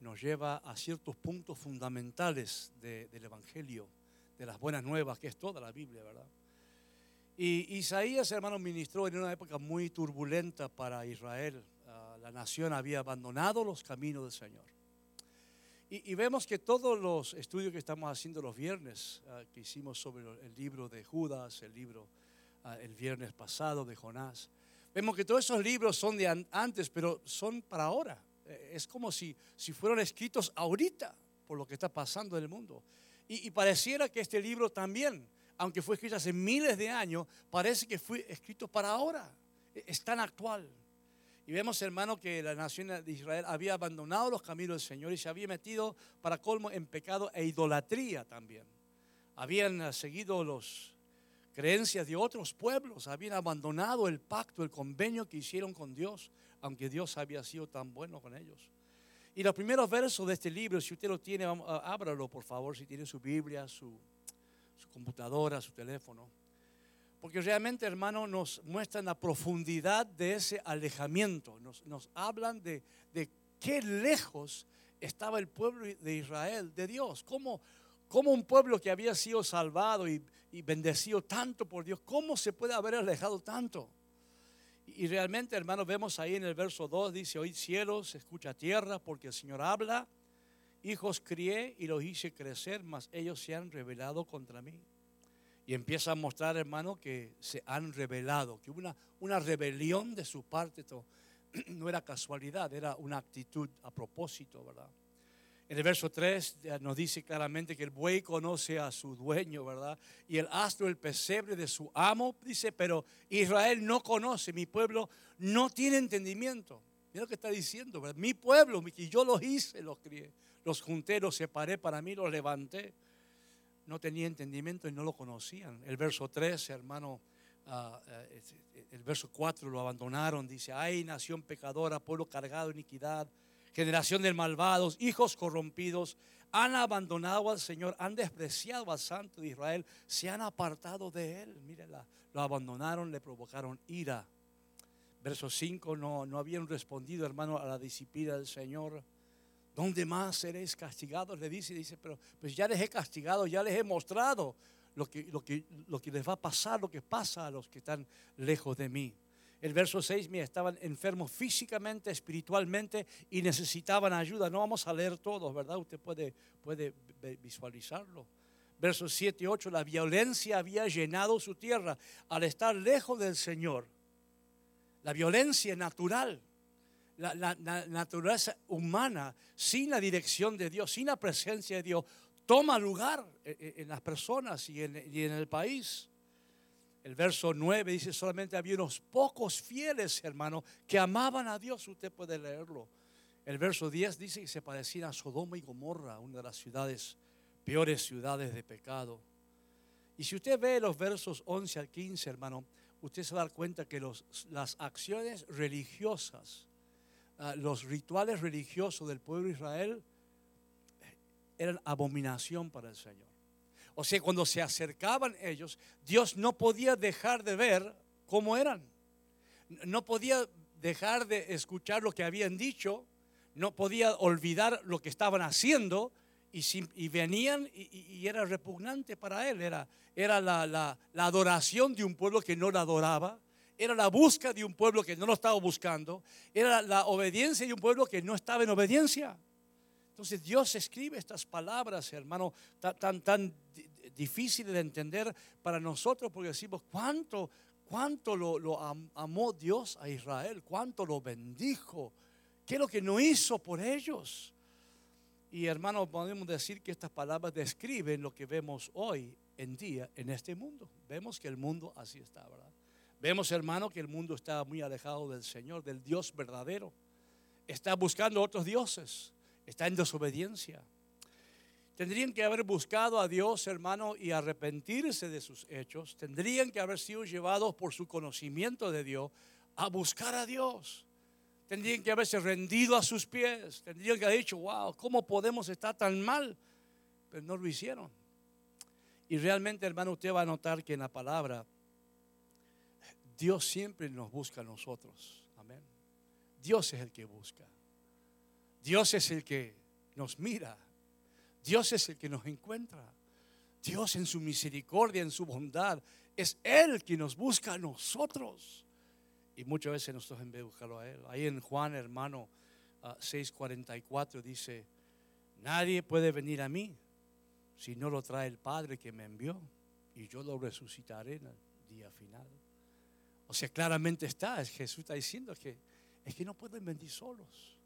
nos lleva a ciertos puntos fundamentales del Evangelio, de las buenas nuevas, que es toda la Biblia, ¿verdad? Y Isaías, hermano, ministró en una época muy turbulenta para Israel. Ah, la nación había abandonado los caminos del Señor. Y, vemos que todos los estudios que estamos haciendo los viernes, ah, que hicimos sobre el libro de Judas, el libro ah, el viernes pasado de Jonás, vemos que todos esos libros son de antes, pero son para ahora. Eh, es como si, si fueron escritos ahorita por lo que está pasando en el mundo. Y, pareciera que este libro también, aunque fue escrito hace miles de años, parece que fue escrito para ahora. E, es tan actual. Y vemos, hermano, que la nación de Israel había abandonado los caminos del Señor y se había metido para colmo en pecado e idolatría también. Habían seguido las creencias de otros pueblos, habían abandonado el pacto, el convenio que hicieron con Dios aunque Dios había sido tan bueno con ellos. Y los primeros versos de este libro, si usted lo tiene, ábralo por favor, si tiene su Biblia, su, computadora, su teléfono. Porque realmente, hermano, nos muestran la profundidad de ese alejamiento. Nos, hablan de, qué lejos estaba el pueblo de Israel de Dios. Cómo un pueblo que había sido salvado y, y, bendecido tanto por Dios, cómo se puede haber alejado tanto. Y realmente, hermanos, vemos ahí en el verso 2, dice, hoy cielos, escucha tierra, porque el Señor habla, hijos crié y los hice crecer, mas ellos se han rebelado contra mí. Y empieza a mostrar, hermano, que se han rebelado, que una, una rebelión de su parte no era casualidad, era una actitud a propósito, ¿verdad? En el verso 3 nos dice claramente que el buey conoce a su dueño, ¿verdad? Y el astro, el pesebre de su amo, dice, pero Israel no conoce, mi pueblo no tiene entendimiento. Mira lo que está diciendo, ¿verdad? Mi pueblo, y yo los hice, los crié, los junté, los separé para mí, los levanté. No tenía entendimiento y no lo conocían. El verso 3, hermano, ah, eh, el verso 4 lo abandonaron, dice, ay, nación pecadora, pueblo cargado de iniquidad generación de malvados, hijos corrompidos, han abandonado al Señor, han despreciado al Santo de Israel, se han apartado de Él. Mírela, lo abandonaron, le provocaron ira. Verso 5, no, no habían respondido, hermano, a la disciplina del Señor. ¿Dónde más seréis castigados? Le dice, dice, pero pues ya les he castigado, ya les he mostrado lo que, lo que, lo que les va a pasar, lo que pasa a los que están lejos de mí. El verso 6, mira, estaban enfermos físicamente, espiritualmente y necesitaban ayuda. No vamos a leer todos, ¿verdad? Usted puede, puede visualizarlo. Versos 7 y 8, la violencia había llenado su tierra al estar lejos del Señor. La violencia natural, la, naturaleza humana, sin la dirección de Dios, sin la presencia de Dios, toma lugar en, las personas y en el país. El verso 9 dice solamente había unos pocos fieles, hermano, que amaban a Dios. Usted puede leerlo. El verso 10 dice que se parecían a Sodoma y Gomorra, una de las ciudades, peores ciudades de pecado. Y si usted ve los versos 11 al 15, hermano, usted se va a dar cuenta que los, las acciones religiosas, ah, los rituales religiosos del pueblo de Israel eran abominación para el Señor. O sea, cuando se acercaban ellos, Dios no podía dejar de ver cómo eran. No podía dejar de escuchar lo que habían dicho, no podía olvidar lo que estaban haciendo y, venían y, era repugnante para él. Era, era la, la, adoración de un pueblo que no la adoraba, era la búsqueda de un pueblo que no lo estaba buscando, era la obediencia de un pueblo que no estaba en obediencia. Entonces Dios escribe estas palabras, hermano, tan, tan, tan difíciles de entender para nosotros porque decimos, ¿cuánto, cuánto lo, amó Dios a Israel? ¿Cuánto lo bendijo? ¿Qué es lo que no hizo por ellos? Y hermano, podemos decir que estas palabras describen lo que vemos hoy en día en este mundo. Vemos que el mundo así está, ¿verdad? Vemos, hermano, que el mundo está muy alejado del Señor, del Dios verdadero. Está buscando otros dioses está en desobediencia. Tendrían que haber buscado a Dios, hermano, y arrepentirse de sus hechos. Tendrían que haber sido llevados por su conocimiento de Dios a buscar a Dios. Tendrían que haberse rendido a sus pies. Tendrían que haber dicho, wow, ¿cómo podemos estar tan mal? Pero no lo hicieron. Y realmente, hermano, usted va a notar que en la palabra, Dios siempre nos busca a nosotros. Amén. Dios es el que busca. Dios es el que nos mira. Dios es el que nos encuentra. Dios en su misericordia, en su bondad, es Él quien nos busca a nosotros. Y muchas veces nosotros en buscarlo a Él. Ahí en Juan, hermano, 6:44 dice, nadie puede venir a mí si no lo trae el Padre que me envió y yo lo resucitaré en el día final. O sea, claramente está, Jesús está diciendo que es que no pueden venir solos.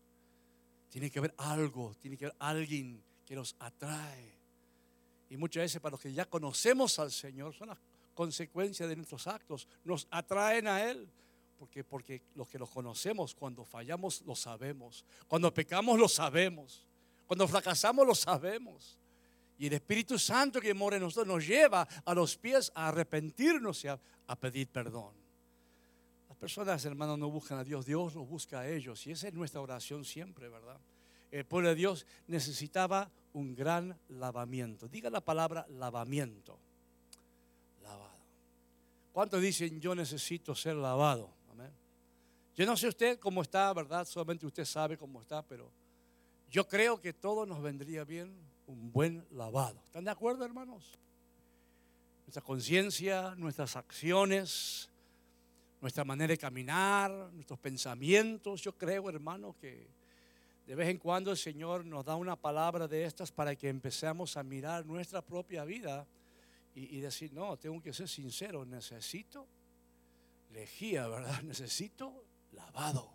Tiene que haber algo, tiene que haber alguien que los atrae. Y muchas veces para los que ya conocemos al Señor, son las consecuencias de nuestros actos, nos atraen a Él. Porque, porque los que los conocemos, cuando fallamos, lo sabemos. Cuando pecamos, lo sabemos. Cuando fracasamos, lo sabemos. Y el Espíritu Santo que mora en nosotros nos lleva a los pies a arrepentirnos y a, pedir perdón. Las personas, hermanos, no buscan a Dios, Dios los busca a ellos. Y esa es nuestra oración siempre, ¿verdad? El pueblo de Dios necesitaba un gran lavamiento. Diga la palabra lavamiento. Lavado. ¿Cuántos dicen yo necesito ser lavado? Amén. Yo no sé usted cómo está, ¿verdad? Solamente usted sabe cómo está, pero yo creo que todo nos vendría bien un buen lavado. ¿Están de acuerdo, hermanos? Nuestra conciencia, nuestras acciones, nuestra manera de caminar, nuestros pensamientos. Yo creo, hermano, que de vez en cuando el Señor nos da una palabra de estas para que empecemos a mirar nuestra propia vida y, decir, no, tengo que ser sincero, necesito lejía, ¿verdad? Necesito lavado.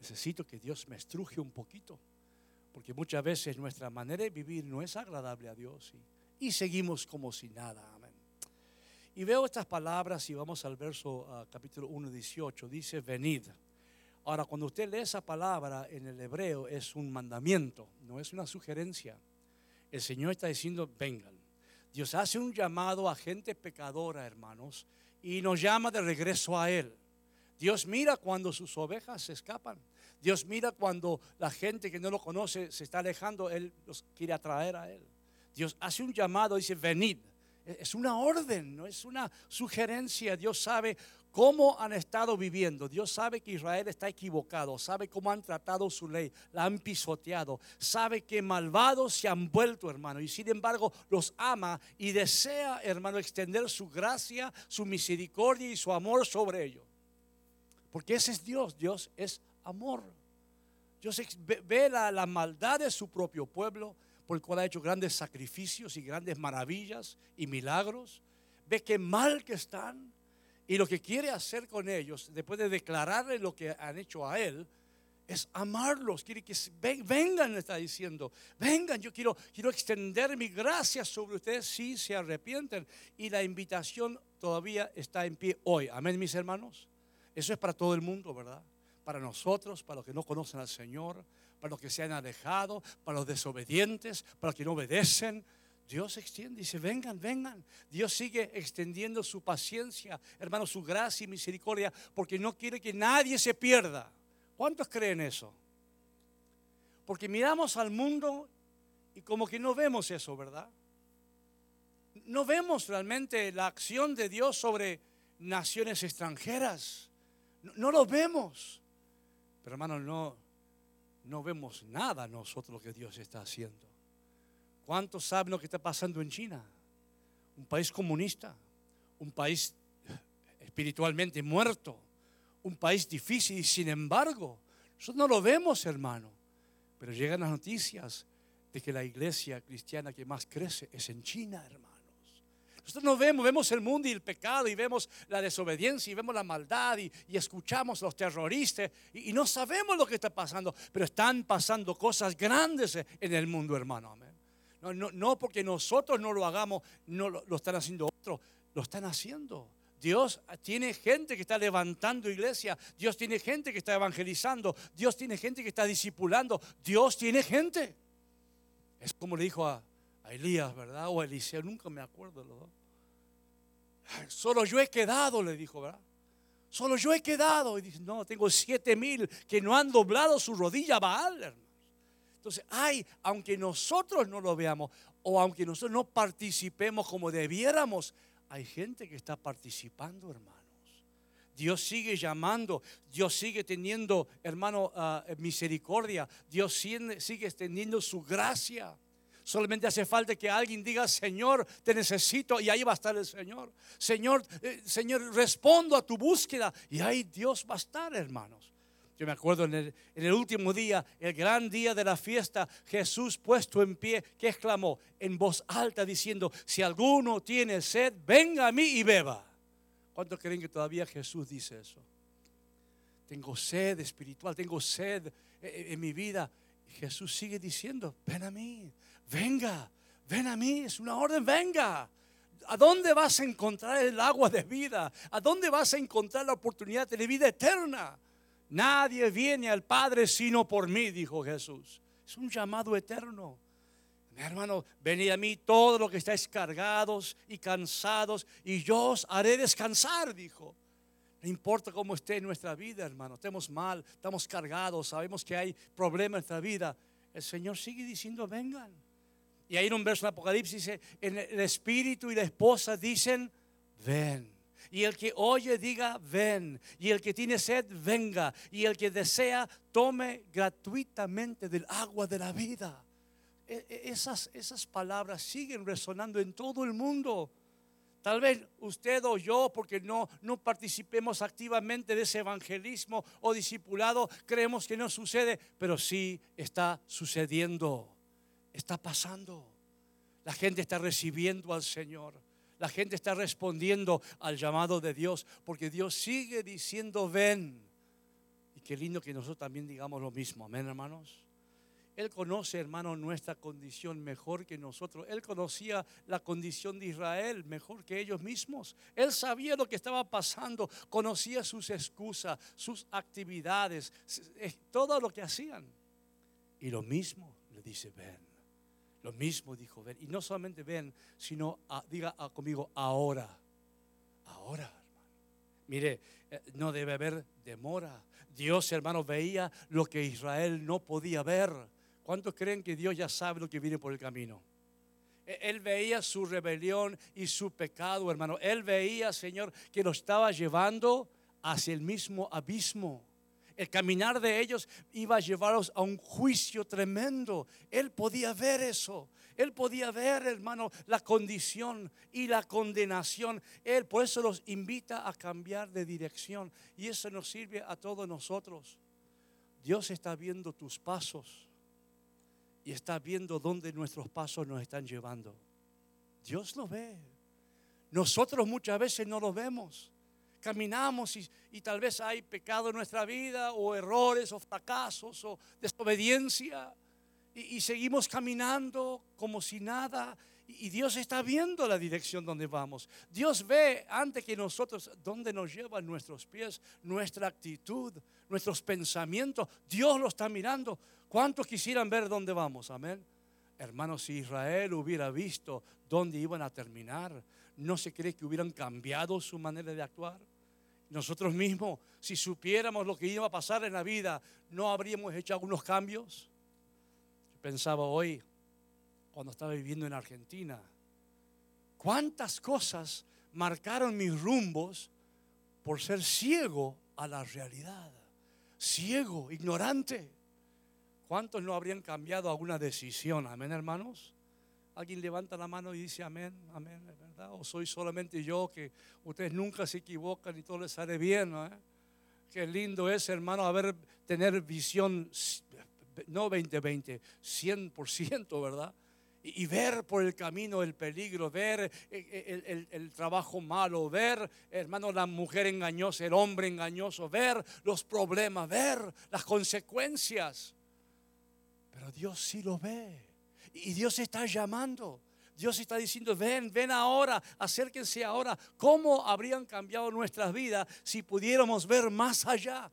Necesito que Dios me estruje un poquito porque muchas veces nuestra manera de vivir no es agradable a Dios y, seguimos como si nada. Amén. Y veo estas palabras y vamos al verso ah, capítulo 1, 18. Dice, venid. Ahora, cuando usted lee esa palabra en el hebreo es un mandamiento, no es una sugerencia. El Señor está diciendo, vengan. Dios hace un llamado a gente pecadora, hermanos, y nos llama de regreso a Él. Dios mira cuando sus ovejas se escapan. Dios mira cuando la gente que no lo conoce se está alejando, Él los quiere atraer a Él. Dios hace un llamado, dice, venid. Es una orden, no es una sugerencia. Dios sabe cómo han estado viviendo. Dios sabe que Israel está equivocado, sabe cómo han tratado su ley, la han pisoteado, sabe que malvados se han vuelto, hermano, y sin embargo los ama y desea, hermano, extender su gracia, su misericordia y su amor sobre ellos. Porque ese es Dios, Dios es amor. Dios ve la, maldad de su propio pueblo, por el cual ha hecho grandes sacrificios y grandes maravillas y milagros. Ve qué mal que están y lo que quiere hacer con ellos, después de declararle lo que han hecho a Él, es amarlos. Quiere que vengan, está diciendo. Vengan, yo quiero, quiero extender mi gracia sobre ustedes si se arrepienten. Y la invitación todavía está en pie hoy. Amén, mis hermanos. Eso es para todo el mundo, ¿verdad? para nosotros, para los que no conocen al Señor, para los que se han alejado, para los desobedientes, para los que no obedecen. Dios extiende, dice, vengan, vengan. Dios sigue extendiendo su paciencia, hermano, su gracia y misericordia, porque no quiere que nadie se pierda. ¿Cuántos creen eso? Porque miramos al mundo y como que no vemos eso, ¿verdad? No vemos realmente la acción de Dios sobre naciones extranjeras. No, no lo vemos. Pero hermanos, no, no vemos nada nosotros lo que Dios está haciendo. ¿Cuántos saben lo que está pasando en China? Un país comunista, un país espiritualmente muerto, un país difícil y sin embargo, nosotros no lo vemos, hermano. Pero llegan las noticias de que la iglesia cristiana que más crece es en China, hermano. Nosotros no vemos, vemos el mundo y el pecado y vemos la desobediencia y vemos la maldad y, escuchamos los terroristas y, no sabemos lo que está pasando, pero están pasando cosas grandes en el mundo, hermano. No, no, no porque nosotros no lo hagamos, no lo, lo están haciendo otros, lo están haciendo. Dios tiene gente que está levantando iglesia. Dios tiene gente que está evangelizando. Dios tiene gente que está discipulando. Dios tiene gente. Es como le dijo a, a Elías, ¿verdad? O a Eliseo, nunca me acuerdo los dos. Solo yo he quedado, le dijo, ¿verdad? Solo yo he quedado. Y dice, no, tengo siete mil que no han doblado su rodilla a Baal, hermanos. Entonces, ay, aunque nosotros no lo veamos o aunque nosotros no participemos como debiéramos, hay gente que está participando, hermanos. Dios sigue llamando, Dios sigue teniendo, hermano, ah, misericordia, Dios sigue extendiendo su gracia. Solamente hace falta que alguien diga, Señor, te necesito y ahí va a estar el Señor. Señor, eh, Señor, respondo a tu búsqueda y ahí Dios va a estar, hermanos. Yo me acuerdo en el, en el, último día, el gran día de la fiesta, Jesús puesto en pie, que exclamó en voz alta diciendo, si alguno tiene sed, venga a mí y beba. ¿Cuántos creen que todavía Jesús dice eso? Tengo sed espiritual, tengo sed en mi vida. Jesús sigue diciendo, ven a mí, venga, ven a mí, es una orden, venga. ¿A dónde vas a encontrar el agua de vida? ¿A dónde vas a encontrar la oportunidad de vida eterna? Nadie viene al Padre sino por mí, dijo Jesús. Es un llamado eterno. Mi hermano, venid a mí todos los que estáis cargados y cansados, y yo os haré descansar, dijo. No importa cómo esté nuestra vida, hermano, estemos mal, estamos cargados, sabemos que hay problemas en nuestra vida. El Señor sigue diciendo, vengan. Y en un verso de Apocalipsis dice, el espíritu y la esposa dicen, ven. Y el que oye diga, ven. Y el que tiene sed, venga. Y el que desea, tome gratuitamente del agua de la vida. E, e, esas, esas palabras siguen resonando en todo el mundo. Tal vez usted o yo, porque no, no participemos activamente de ese evangelismo o discipulado, creemos que no sucede, pero sí está sucediendo, está pasando. La gente está recibiendo al Señor. La gente está respondiendo al llamado de Dios, porque Dios sigue diciendo, ven. Y qué lindo que nosotros también digamos lo mismo, amén hermanos. Él conoce, hermano, nuestra condición mejor que nosotros. Él conocía la condición de Israel mejor que ellos mismos. Él sabía lo que estaba pasando, conocía sus excusas, sus actividades, todo lo que hacían. Y lo mismo le dice, ven. Lo mismo dijo, ven. Y no solamente ven, sino diga conmigo, ahora. Ahora, hermano. Mire, eh, no debe haber demora. Dios, hermano, veía lo que Israel no podía ver. ¿Cuántos creen que Dios ya sabe lo que viene por el camino? E, él veía su rebelión y su pecado, hermano. Él veía, Señor, que lo estaba llevando hacia el mismo abismo. El caminar de ellos iba a llevarlos a un juicio tremendo. Él podía ver eso. Él podía ver, hermano, la condición y la condenación. Él por eso los invita a cambiar de dirección. Y eso nos sirve a todos nosotros. Dios está viendo tus pasos y está viendo dónde nuestros pasos nos están llevando. Dios lo ve. Nosotros muchas veces no lo vemos. Caminamos y, tal vez hay pecado en nuestra vida o errores o fracasos o desobediencia y, y seguimos caminando como si nada y Dios está viendo la dirección donde vamos. Dios ve antes que nosotros dónde nos llevan nuestros pies, nuestra actitud, nuestros pensamientos. Dios lo está mirando. ¿Cuántos quisieran ver dónde vamos? Amén. Hermanos, si Israel hubiera visto dónde iban a terminar, ¿no se cree que hubieran cambiado su manera de actuar? Nosotros mismos, si supiéramos lo que iba a pasar en la vida, ¿no habríamos hecho algunos cambios? pensaba hoy, cuando estaba viviendo en Argentina. ¿Cuántas cosas marcaron mis rumbos por ser ciego a la realidad? Ciego, ignorante. ¿Cuántos no habrían cambiado alguna decisión? Amén, hermanos. Alguien levanta la mano y dice amén, amén, ¿verdad? O soy solamente yo que ustedes nunca se equivocan y todo les sale bien, ¿no? Qué lindo es, hermano, haber tener visión no 20-20, 100%, ¿verdad? y, ver por el camino el peligro, ver el, trabajo malo, ver, hermano, la mujer engañosa, el hombre engañoso, ver los problemas, ver las consecuencias. Pero Dios sí lo ve. Y Dios está llamando. Dios está diciendo, ven, ven ahora, acérquense ahora. ¿Cómo habrían cambiado nuestras vidas si pudiéramos ver más allá?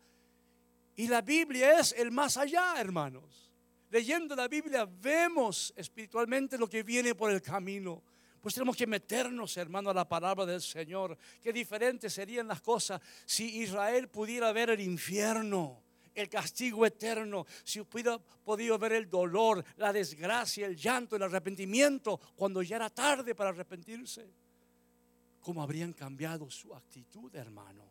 Y la Biblia es el más allá, hermanos leyendo la Biblia vemos espiritualmente lo que viene por el camino. Pues tenemos que meternos, hermano, a la palabra del Señor. Qué diferentes serían las cosas si Israel pudiera ver el infierno, el castigo eterno, si hubiera podido ver el dolor, la desgracia, el llanto, el arrepentimiento, cuando ya era tarde para arrepentirse. ¿Cómo habrían cambiado su actitud, hermano?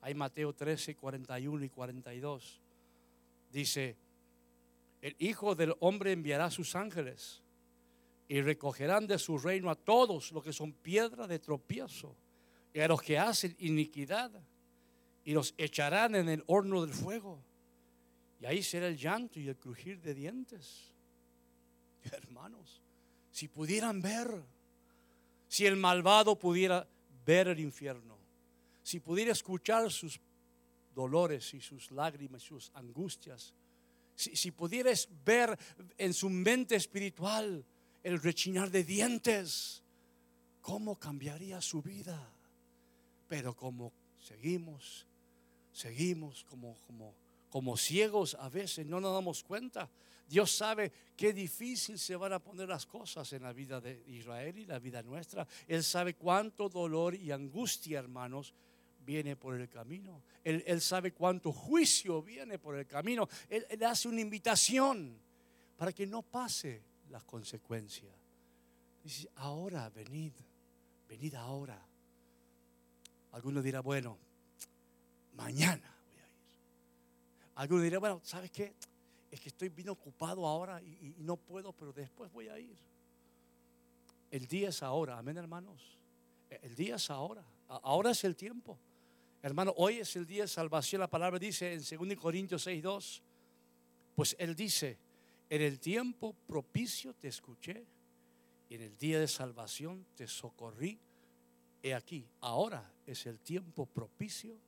Hay Mateo 13, 41 y 42. Dice, el Hijo del Hombre enviará a sus ángeles y recogerán de su reino a todos los que son piedra de tropiezo y a los que hacen iniquidad y los echarán en el horno del fuego. Y ahí será el llanto y el crujir de dientes. Hermanos, si pudieran ver, si el malvado pudiera ver el infierno, si pudiera escuchar sus dolores y sus lágrimas, sus angustias, si, si pudieras ver en su mente espiritual el rechinar de dientes, ¿cómo cambiaría su vida? Pero como seguimos, seguimos como, como, como ciegos a veces, no nos damos cuenta. Dios sabe qué difícil se van a poner las cosas en la vida de Israel y la vida nuestra. Él sabe cuánto dolor y angustia, hermanos, viene por el camino. Él, sabe cuánto juicio viene por el camino. Él, él hace una invitación para que no pase las consecuencias. Dice, ahora venid, venid ahora. Algunos dirán, bueno, mañana. Algunos dirán, bueno, ¿sabes qué? Es que estoy bien ocupado ahora y, no puedo, pero después voy a ir. El día es ahora, amén hermanos. El día es ahora. Ahora es el tiempo. Hermano, hoy es el día de salvación. La palabra dice en 2 Corintios 6:2. Pues Él dice: En el tiempo propicio te escuché y en el día de salvación te socorrí. He aquí, ahora es el tiempo propicio.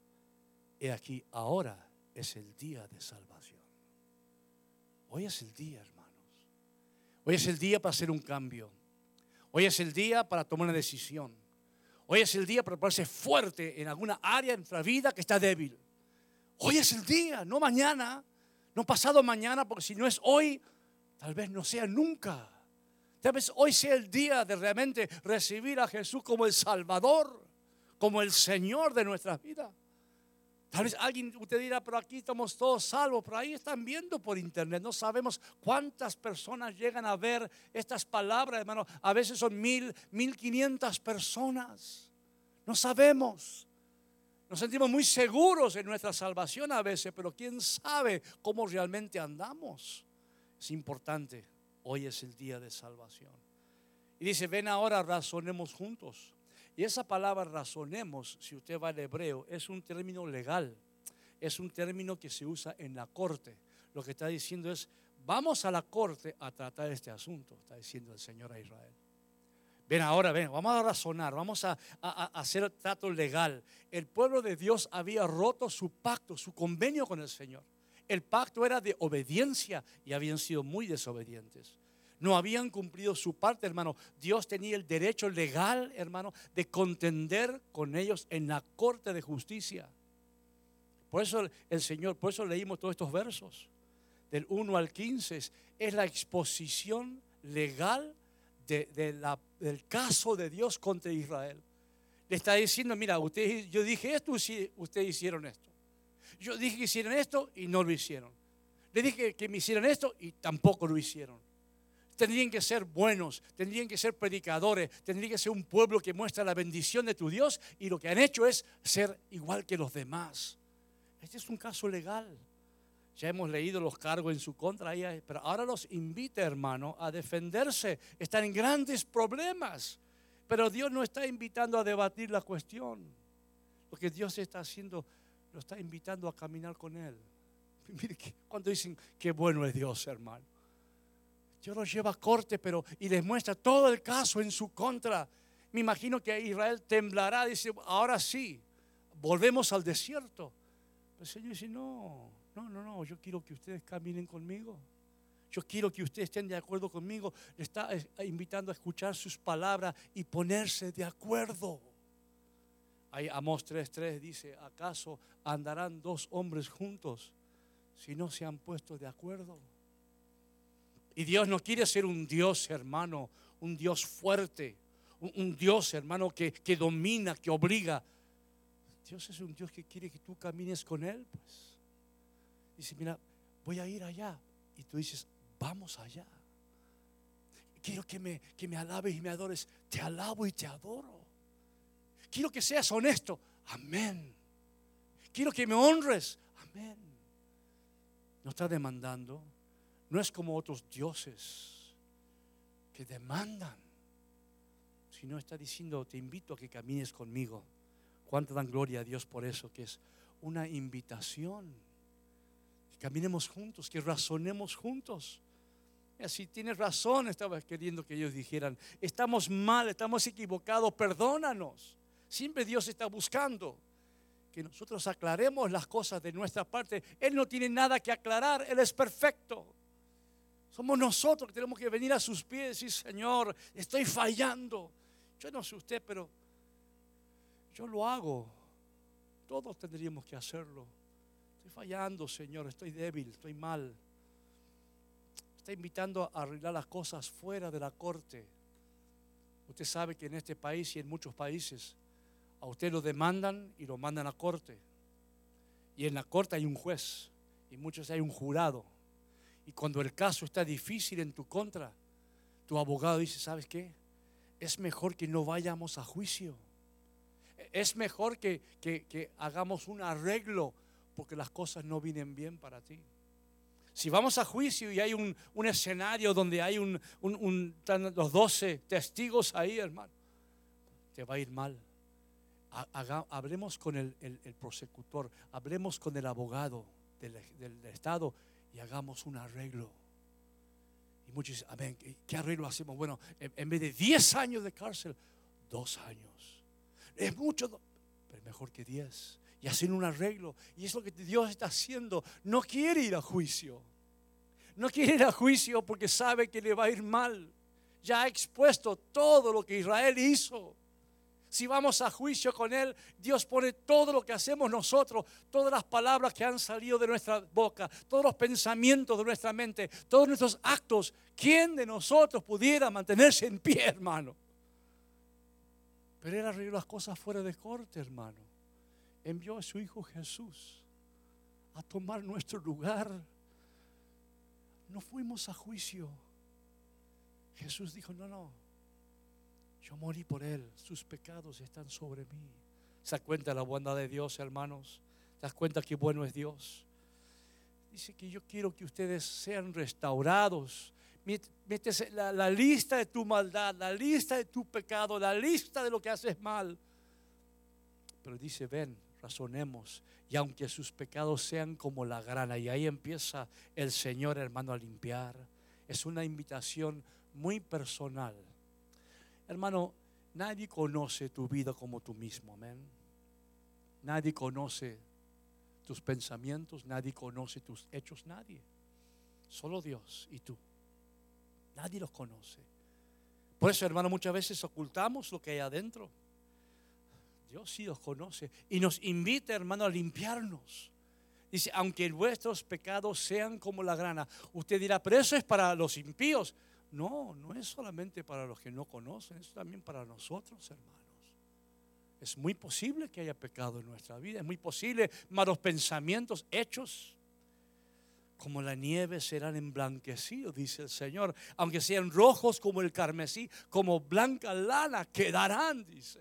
He aquí, ahora es el día de salvación. Hoy es el día, hermanos. Hoy es el día para hacer un cambio. Hoy es el día para tomar una decisión. Hoy es el día para ponerse fuerte en alguna área de nuestra vida que está débil. Hoy es el día, no mañana, no pasado mañana, porque si no es hoy, tal vez no sea nunca. Tal vez hoy sea el día de realmente recibir a Jesús como el Salvador, como el Señor de nuestras vidas. Tal vez alguien, usted dirá, pero aquí estamos todos salvos, pero ahí están viendo por internet. No sabemos cuántas personas llegan a ver estas palabras, hermano. A veces son mil, mil quinientas personas. No sabemos. Nos sentimos muy seguros en nuestra salvación a veces, pero quién sabe cómo realmente andamos. Es importante. Hoy es el día de salvación. Y dice, ven ahora, razonemos juntos. Y esa palabra razonemos, si usted va al hebreo, es un término legal, es un término que se usa en la corte. Lo que está diciendo es, vamos a la corte a tratar este asunto, está diciendo el Señor a Israel. Ven ahora, ven, vamos a razonar, vamos a, hacer trato legal. El pueblo de Dios había roto su pacto, su convenio con el Señor. El pacto era de obediencia y habían sido muy desobedientes no habían cumplido su parte, hermano. Dios tenía el derecho legal, hermano, de contender con ellos en la corte de justicia. Por eso el Señor, por eso leímos todos estos versos, del 1 al 15, es la exposición legal del caso de Dios contra Israel. Le está diciendo, mira, yo dije esto ustedes hicieron esto. Yo dije que hicieron esto y no lo hicieron. Le dije que me hicieran esto y tampoco lo hicieron tendrían que ser buenos, tendrían que ser predicadores, tendrían que ser un pueblo que muestra la bendición de tu Dios y lo que han hecho es ser igual que los demás. Este es un caso legal. Ya hemos leído los cargos en su contra, pero ahora los invita, hermano, a defenderse. Están en grandes problemas, pero Dios no está invitando a debatir la cuestión. Lo que Dios está haciendo, lo está invitando a caminar con Él. Mire, cuando dicen, qué bueno es Dios, hermano. Dios los lleva a corte, pero y les muestra todo el caso en su contra. Me imagino que Israel temblará, dice, ahora sí, volvemos al desierto. el Señor dice, no, no, no, no, yo quiero que ustedes caminen conmigo. Yo quiero que ustedes estén de acuerdo conmigo. Le está invitando a escuchar sus palabras y ponerse de acuerdo. Ahí Amos 3.3 dice, ¿acaso andarán dos hombres juntos si no se han puesto de acuerdo? Y Dios no quiere ser un Dios, hermano, un Dios fuerte, un, Dios, hermano, que, que, domina, que obliga. Dios es un Dios que quiere que tú camines con Él, pues. Dice, mira, voy a ir allá. Y tú dices, vamos allá. Quiero que me, que me alabes y me adores. Te alabo y te adoro. Quiero que seas honesto. Amén. quiero que me honres. Amén. No está demandando. No es como otros dioses que demandan, sino está diciendo, te invito a que camines conmigo. ¿Cuánto dan gloria a Dios por eso? Que es una invitación. Que caminemos juntos, que razonemos juntos. Si tienes razón, estaba queriendo que ellos dijeran, estamos mal, estamos equivocados, perdónanos. Siempre Dios está buscando que nosotros aclaremos las cosas de nuestra parte. Él no tiene nada que aclarar, Él es perfecto. Somos nosotros que tenemos que venir a sus pies y decir, Señor, estoy fallando. Yo no sé usted, pero yo lo hago. Todos tendríamos que hacerlo. Estoy fallando, Señor, estoy débil, estoy mal está invitando a arreglar las cosas fuera de la corte. Usted sabe que en este país y en muchos países a usted lo demandan y lo mandan a corte. Y en la corte hay un juez y muchos hay un jurado. Y cuando el caso está difícil en tu contra, tu abogado dice, ¿sabes qué? Es mejor que no vayamos a juicio. Es mejor que, que hagamos un arreglo porque las cosas no vienen bien para ti. Si vamos a juicio y hay un, escenario donde hay un, los doce testigos ahí, hermano, te va a ir mal. hablemos con el, el, prosecutor, hablemos con el abogado del, Estado hagamos un arreglo. Y muchos dicen, amén, ¿qué, arreglo hacemos? Bueno, en, vez de 10 años de cárcel, dos años. Es mucho, pero mejor que 10 y hacen un arreglo. Y es lo que Dios está haciendo. No quiere ir a juicio. No quiere ir a juicio porque sabe que le va a ir mal. Ya ha expuesto todo lo que Israel hizo. Si vamos a juicio con Él, Dios pone todo lo que hacemos nosotros, todas las palabras que han salido de nuestra boca, todos los pensamientos de nuestra mente, todos nuestros actos. ¿Quién de nosotros pudiera mantenerse en pie, hermano? Pero Él arregló las cosas fuera de corte, hermano envió a su Hijo Jesús a tomar nuestro lugar. No fuimos a juicio. Jesús dijo, no, no, yo morí por Él, sus pecados están sobre mí. ¿Se da cuenta de la bondad de Dios, hermanos? ¿Te das cuenta qué bueno es Dios? Dice que yo quiero que ustedes sean restaurados. Métese la, la lista de tu maldad, la lista de tu pecado, la lista de lo que haces mal. Pero dice, ven, razonemos. Y aunque sus pecados sean como la grana, y ahí empieza el Señor hermano a limpiar. Es una invitación muy personal. Hermano, nadie conoce tu vida como tú mismo, amén. Nadie conoce tus pensamientos, nadie conoce tus hechos, nadie. Solo Dios y tú. Nadie los conoce. Por eso, hermano, muchas veces ocultamos lo que hay adentro. Dios sí los conoce y nos invita, hermano, a limpiarnos. Dice, aunque vuestros pecados sean como la grana. Usted dirá, pero eso es para los impíos. No, no es solamente para los que no conocen, es también para nosotros, hermanos. Es muy posible que haya pecado en nuestra vida, es muy posible malos pensamientos, hechos, como la nieve serán emblanquecidos, dice el Señor, aunque sean rojos como el carmesí, como blanca lana, quedarán, dice.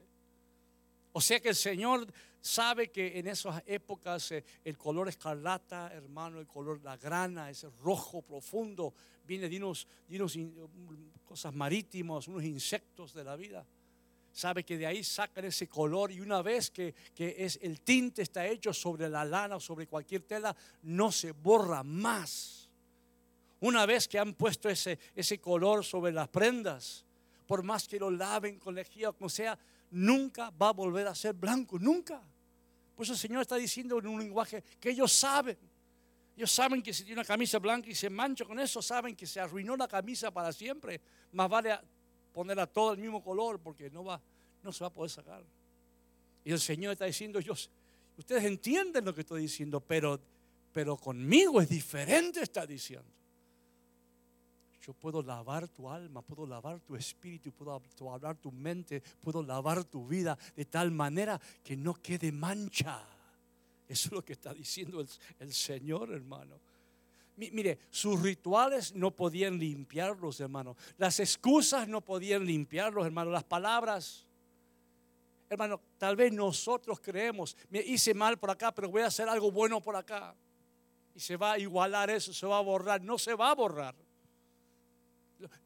O sea que el Señor sabe que en esas épocas eh, el color escarlata, hermano, el color, la grana, ese rojo profundo, viene de unos, cosas marítimas, unos insectos de la vida. Sabe que de ahí sacan ese color y una vez que, es, el tinte está hecho sobre la lana o sobre cualquier tela, no se borra más. Una vez que han puesto ese, ese color sobre las prendas, por más que lo laven con lejía o como sea, nunca va a volver a ser blanco, nunca. Por eso el Señor está diciendo en un lenguaje que ellos saben. Ellos saben que si tiene una camisa blanca y se mancha con eso, saben que se arruinó la camisa para siempre. Más vale ponerla todo el mismo color porque no, va, no se va a poder sacar. Y el Señor está diciendo, ellos, ustedes entienden lo que estoy diciendo, pero, pero conmigo es diferente, está diciendo. Yo puedo lavar tu alma, puedo lavar tu espíritu, puedo lavar tu mente, puedo lavar tu vida de tal manera que no quede mancha. Eso es lo que está diciendo el, Señor, hermano. Mire, sus rituales no podían limpiarlos, hermano. Las excusas no podían limpiarlos, hermano. Las palabras. hermano, tal vez nosotros creemos, me hice mal por acá, pero voy a hacer algo bueno por acá. Y se va a igualar eso, se va a borrar. No se va a borrar.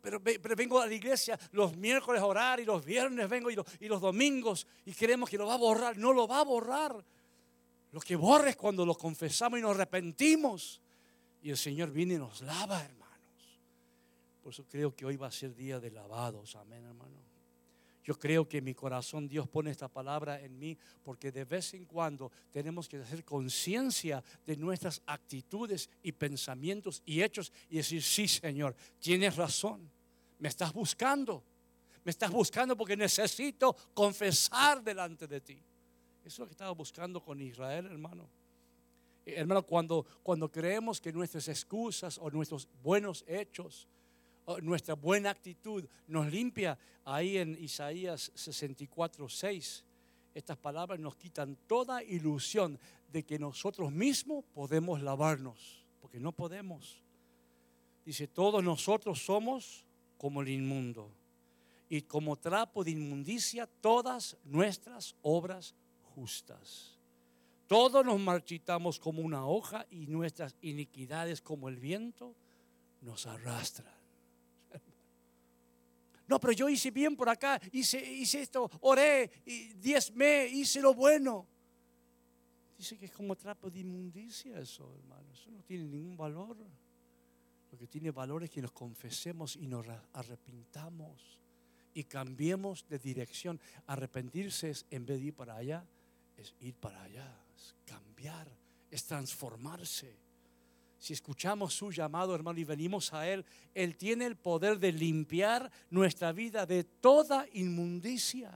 Pero, vengo a la iglesia los miércoles a orar y los viernes vengo y los, y los domingos y creemos que lo va a borrar. No lo va a borrar. Lo que borra es cuando lo confesamos y nos arrepentimos. Y el Señor viene y nos lava, hermanos. Por eso creo que hoy va a ser día de lavados. Amén, hermano. Yo creo que en mi corazón Dios pone esta palabra en mí porque de vez en cuando tenemos que hacer conciencia de nuestras actitudes y pensamientos y hechos y decir, sí Señor, tienes razón, me estás buscando, me estás buscando porque necesito confesar delante de ti. Eso es lo que estaba buscando con Israel, hermano. Eh, hermano, cuando, cuando creemos que nuestras excusas o nuestros buenos hechos nuestra buena actitud nos limpia. Ahí en Isaías 64, 6, estas palabras nos quitan toda ilusión de que nosotros mismos podemos lavarnos, porque no podemos. Dice, todos nosotros somos como el inmundo y como trapo de inmundicia todas nuestras obras justas. Todos nos marchitamos como una hoja y nuestras iniquidades como el viento nos arrastran. No, pero yo hice bien por acá, hice, hice esto, oré, y diezmé, hice lo bueno. Dice que es como trapo de inmundicia eso, hermano. Eso no tiene ningún valor. Lo que tiene valor es que nos confesemos y nos arrepintamos y cambiemos de dirección. Arrepentirse es, en vez de ir para allá, es ir para allá, es cambiar, es transformarse si escuchamos su llamado, hermano, y venimos a Él, Él tiene el poder de limpiar nuestra vida de toda inmundicia,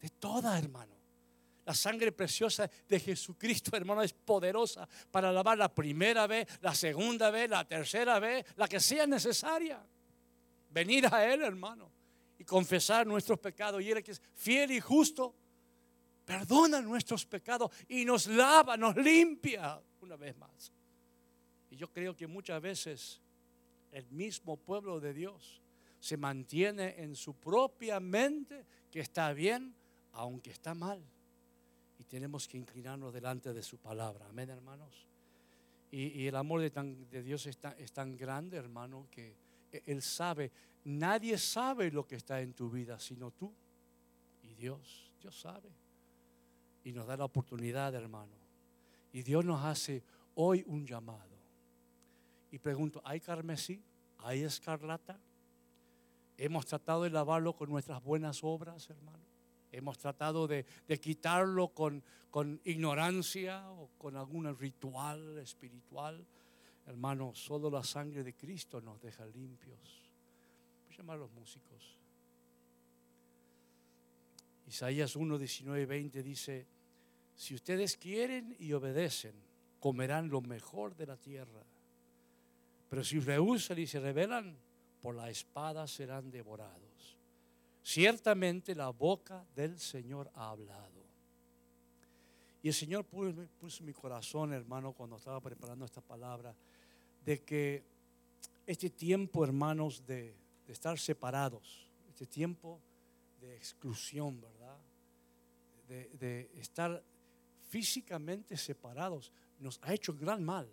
de toda, hermano. La sangre preciosa de Jesucristo, hermano, es poderosa para lavar la primera vez, la segunda vez, la tercera vez, la que sea necesaria. Venir a Él, hermano, y confesar nuestros pecados. Y Él que es fiel y justo, perdona nuestros pecados y nos lava, nos limpia una vez más. Yo creo que muchas veces el mismo pueblo de Dios se mantiene en su propia mente que está bien, aunque está mal. Y tenemos que inclinarnos delante de su palabra. Amén, hermanos. Y, el amor de, Dios es tan, grande, hermano, que Él sabe. Nadie sabe lo que está en tu vida, sino tú y Dios. Dios sabe. Y nos da la oportunidad, hermano. Y Dios nos hace hoy un llamado y pregunto, ¿hay carmesí? ¿Hay escarlata? Hemos tratado de lavarlo con nuestras buenas obras, hermano. Hemos tratado de, quitarlo con, con, ignorancia o con algún ritual espiritual. Hermano, solo la sangre de Cristo nos deja limpios. Voy a llamar a los músicos. Isaías 1, 19 y 20 dice, si ustedes quieren y obedecen, comerán lo mejor de la tierra. Pero si rehusan y se rebelan, por la espada serán devorados. Ciertamente la boca del Señor ha hablado. Y el Señor puso, mi corazón, hermano, cuando estaba preparando esta palabra, de que este tiempo, hermanos, de, estar separados, este tiempo de exclusión, ¿verdad? De, de estar físicamente separados, nos ha hecho gran mal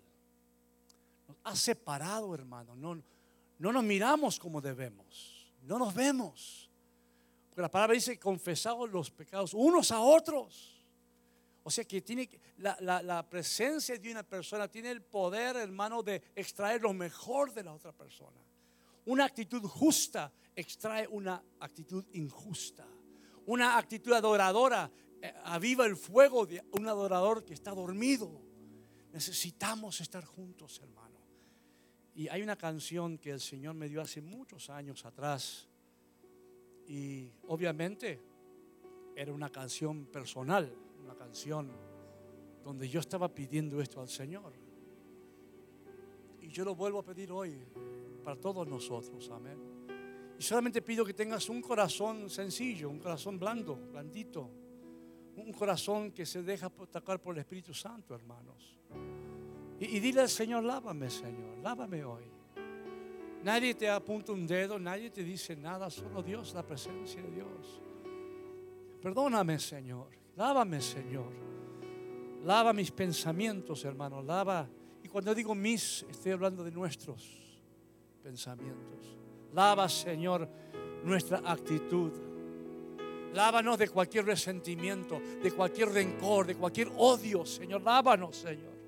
nos ha separado, hermano. No, no nos miramos como debemos. No nos vemos. Porque la palabra dice confesamos los pecados unos a otros. O sea que tiene la, la, la, presencia de una persona tiene el poder, hermano, de extraer lo mejor de la otra persona. Una actitud justa extrae una actitud injusta. Una actitud adoradora eh, aviva el fuego de un adorador que está dormido. Necesitamos estar juntos, hermano. Y hay una canción que el Señor me dio hace muchos años atrás. Y obviamente era una canción personal, una canción donde yo estaba pidiendo esto al Señor. Y yo lo vuelvo a pedir hoy para todos nosotros, amén. Y solamente pido que tengas un corazón sencillo, un corazón blando, blandito, un corazón que se deja tocar por el Espíritu Santo, hermanos. Y, dile al Señor, lávame, Señor, lávame hoy. Nadie te apunta un dedo, nadie te dice nada, solo Dios, la presencia de Dios. Perdóname, Señor. Lávame, Señor. Lava mis pensamientos, hermano. Lava. Y cuando digo mis, estoy hablando de nuestros pensamientos. Lava, Señor, nuestra actitud. Lávanos de cualquier resentimiento, de cualquier rencor, de cualquier odio, Señor. Lávanos, Señor.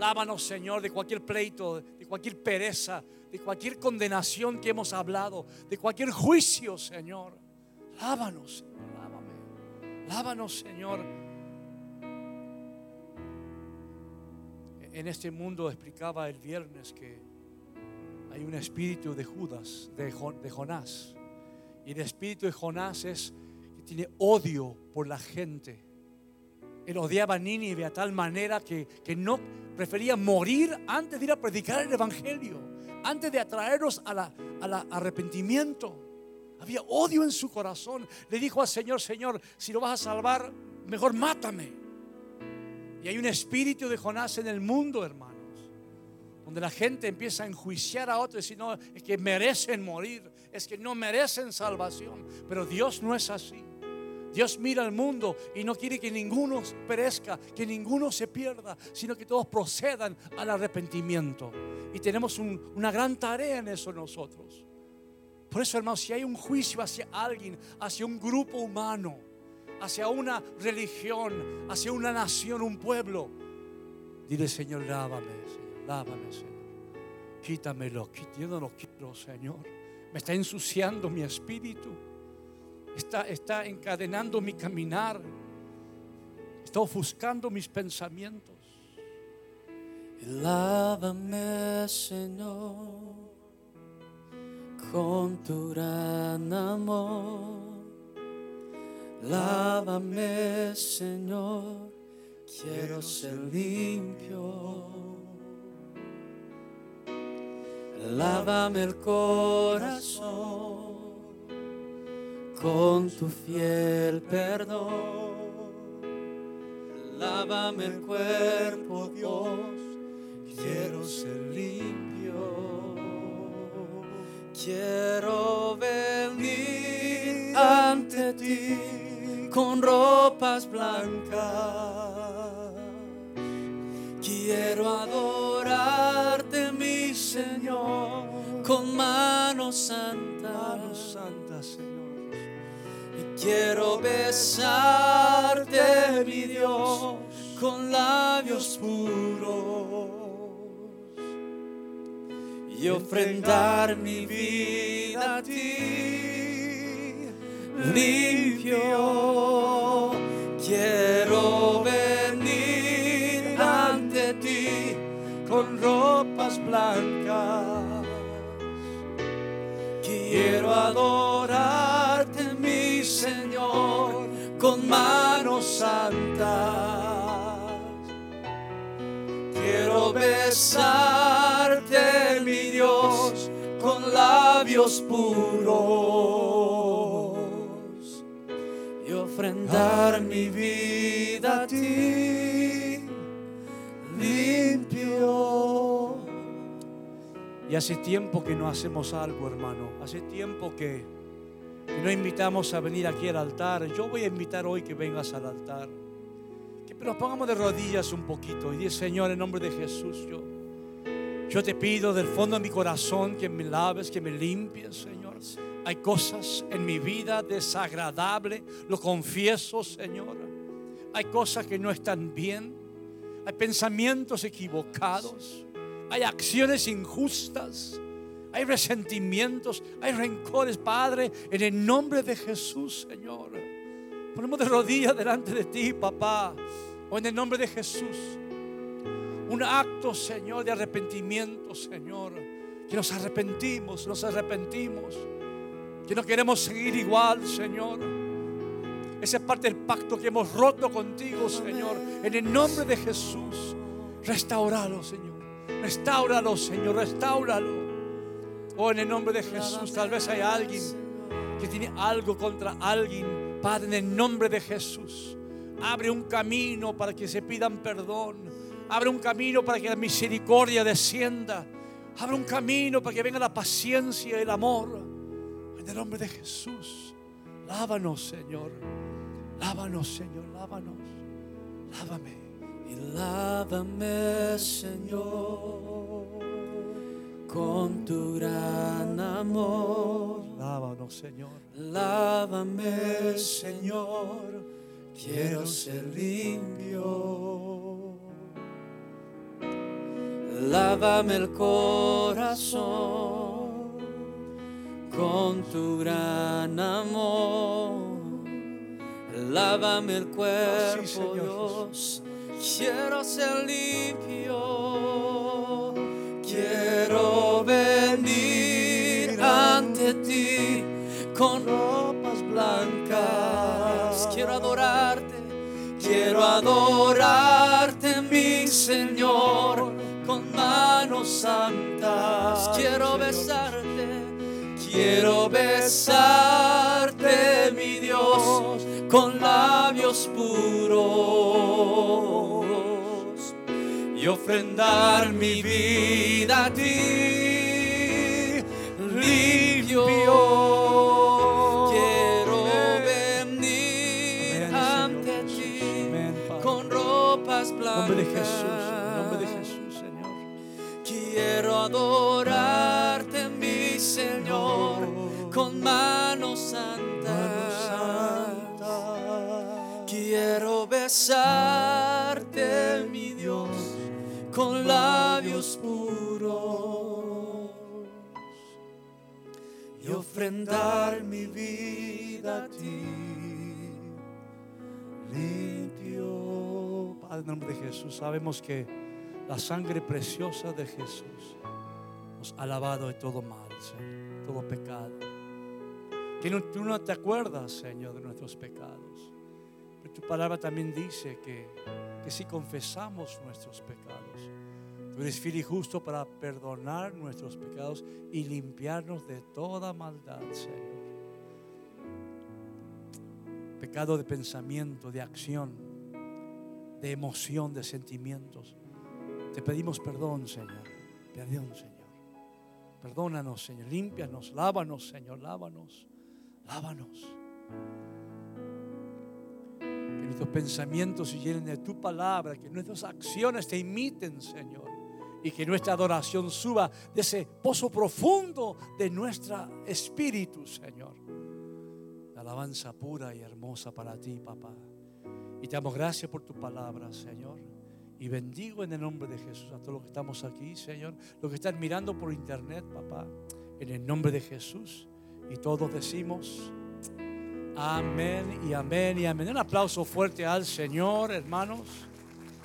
Lávanos, Señor, de cualquier pleito, de cualquier pereza, de cualquier condenación que hemos hablado, de cualquier juicio, Señor. Lávanos, Señor, lávame. Lávanos, Señor. En este mundo explicaba el viernes que hay un espíritu de Judas, de, Jonás. Y el espíritu de Jonás es que tiene odio por la gente. Él odiaba a Nínive a tal manera que, que no prefería morir antes de ir a predicar el Evangelio, antes de atraerlos al a arrepentimiento. Había odio en su corazón. Le dijo al Señor, Señor, si lo vas a salvar, mejor mátame. Y hay un espíritu de Jonás en el mundo, hermanos, donde la gente empieza a enjuiciar a otros y no, es que merecen morir, es que no merecen salvación. Pero Dios no es así. Dios mira al mundo y no quiere que ninguno perezca, que ninguno se pierda, sino que todos procedan al arrepentimiento. Y tenemos una gran tarea en eso nosotros. Por eso, hermanos, si hay un juicio hacia alguien, hacia un grupo humano, hacia una religión, hacia una nación, un pueblo, dile, Señor, lávame, Señor, lávame, Señor. Quítamelo, yo no lo quiero, Señor. Me está ensuciando mi espíritu está, encadenando mi caminar, está ofuscando mis pensamientos. Lávame, Señor, con tu gran amor. Lávame, Señor, quiero ser limpio. Lávame el corazón con tu fiel perdón. Lávame el cuerpo, Dios, quiero ser limpio. Quiero venir ante ti con ropas blancas. Quiero adorarte, mi Señor, con manos santas. Quiero besarte, mi Dios, con labios puros y ofrendar mi vida a ti limpio. Quiero venir ante ti con ropas blancas. Quiero adorarte santas. Quiero besarte, mi Dios, con labios puros y ofrendar mi vida a ti limpio. Y hace tiempo que no hacemos algo, hermano. Hace tiempo que no invitamos a venir aquí al altar. Yo voy a invitar hoy que vengas al altar. Que nos pongamos de rodillas un poquito y dice, Señor, en nombre de Jesús, yo, yo te pido del fondo de mi corazón que me laves, que me limpies, Señor. Hay cosas en mi vida desagradables, lo confieso, Señor. Hay cosas que no están bien. Hay pensamientos equivocados. Hay acciones injustas hay resentimientos, hay rencores, Padre, en el nombre de Jesús, Señor. Ponemos de rodillas delante de ti, papá, o en el nombre de Jesús. Un acto, Señor, de arrepentimiento, Señor. Que nos arrepentimos, nos arrepentimos. Que no queremos seguir igual, Señor. Esa es parte del pacto que hemos roto contigo, Señor. En el nombre de Jesús, restauralo, Señor. Restauralo, Señor, restauralo. Oh, en el nombre de Jesús, tal vez hay alguien que tiene algo contra alguien. Padre, en el nombre de Jesús, abre un camino para que se pidan perdón. Abre un camino para que la misericordia descienda. Abre un camino para que venga la paciencia y el amor. En el nombre de Jesús, Lávanos, Señor. Lávanos, Señor. Lávanos. Lávame. Y lávame, Señor, con tu gran amor. Lávanos, Señor. Lávame, Señor, quiero ser limpio. Lávame el corazón con tu gran amor. Lávame el cuerpo, Señor Dios. Quiero ser limpio. Quiero venir ante ti con ropas blancas. Quiero adorarte. Quiero adorarte, mi Señor, con manos santas. Quiero besarte. Quiero besarte, mi Dios, con labios puros ofrendar mi vida a ti, limpio. Quiero venir ante ti con ropas blancas. nombre de Jesús. Nombre de Jesús, Señor. Quiero adorarte, mi Señor, con manos santas. Quiero besarte, ofrendar mi vida a ti. limpio. Padre, nombre de Jesús, sabemos que la sangre preciosa de Jesús nos ha lavado de todo mal, Señor, todo pecado. Que no- tú no te acuerdas, Señor, de nuestros pecados. Pero tu palabra también dice que, que si confesamos nuestros pecados, tú eres fiel y justo para perdonar nuestros pecados y limpiarnos de toda maldad, Señor pecado de pensamiento, de acción, de emoción, de sentimientos. Te pedimos perdón, Señor. Perdón, Señor. Perdónanos, Señor. Límpianos, lávanos, Señor. Lávanos, lávanos. Que nuestros pensamientos se llenen de tu palabra, que nuestras acciones te imiten, Señor. Y que nuestra adoración suba de ese pozo profundo de nuestro espíritu, Señor alabanza pura y hermosa para ti, papá. Y te damos gracias por tu palabra, Señor. Y bendigo en el nombre de Jesús a todos los que estamos aquí, Señor. Los que están mirando por internet, papá. En el nombre de Jesús. Y todos decimos amén y amén y amén. Un aplauso fuerte al Señor, hermanos.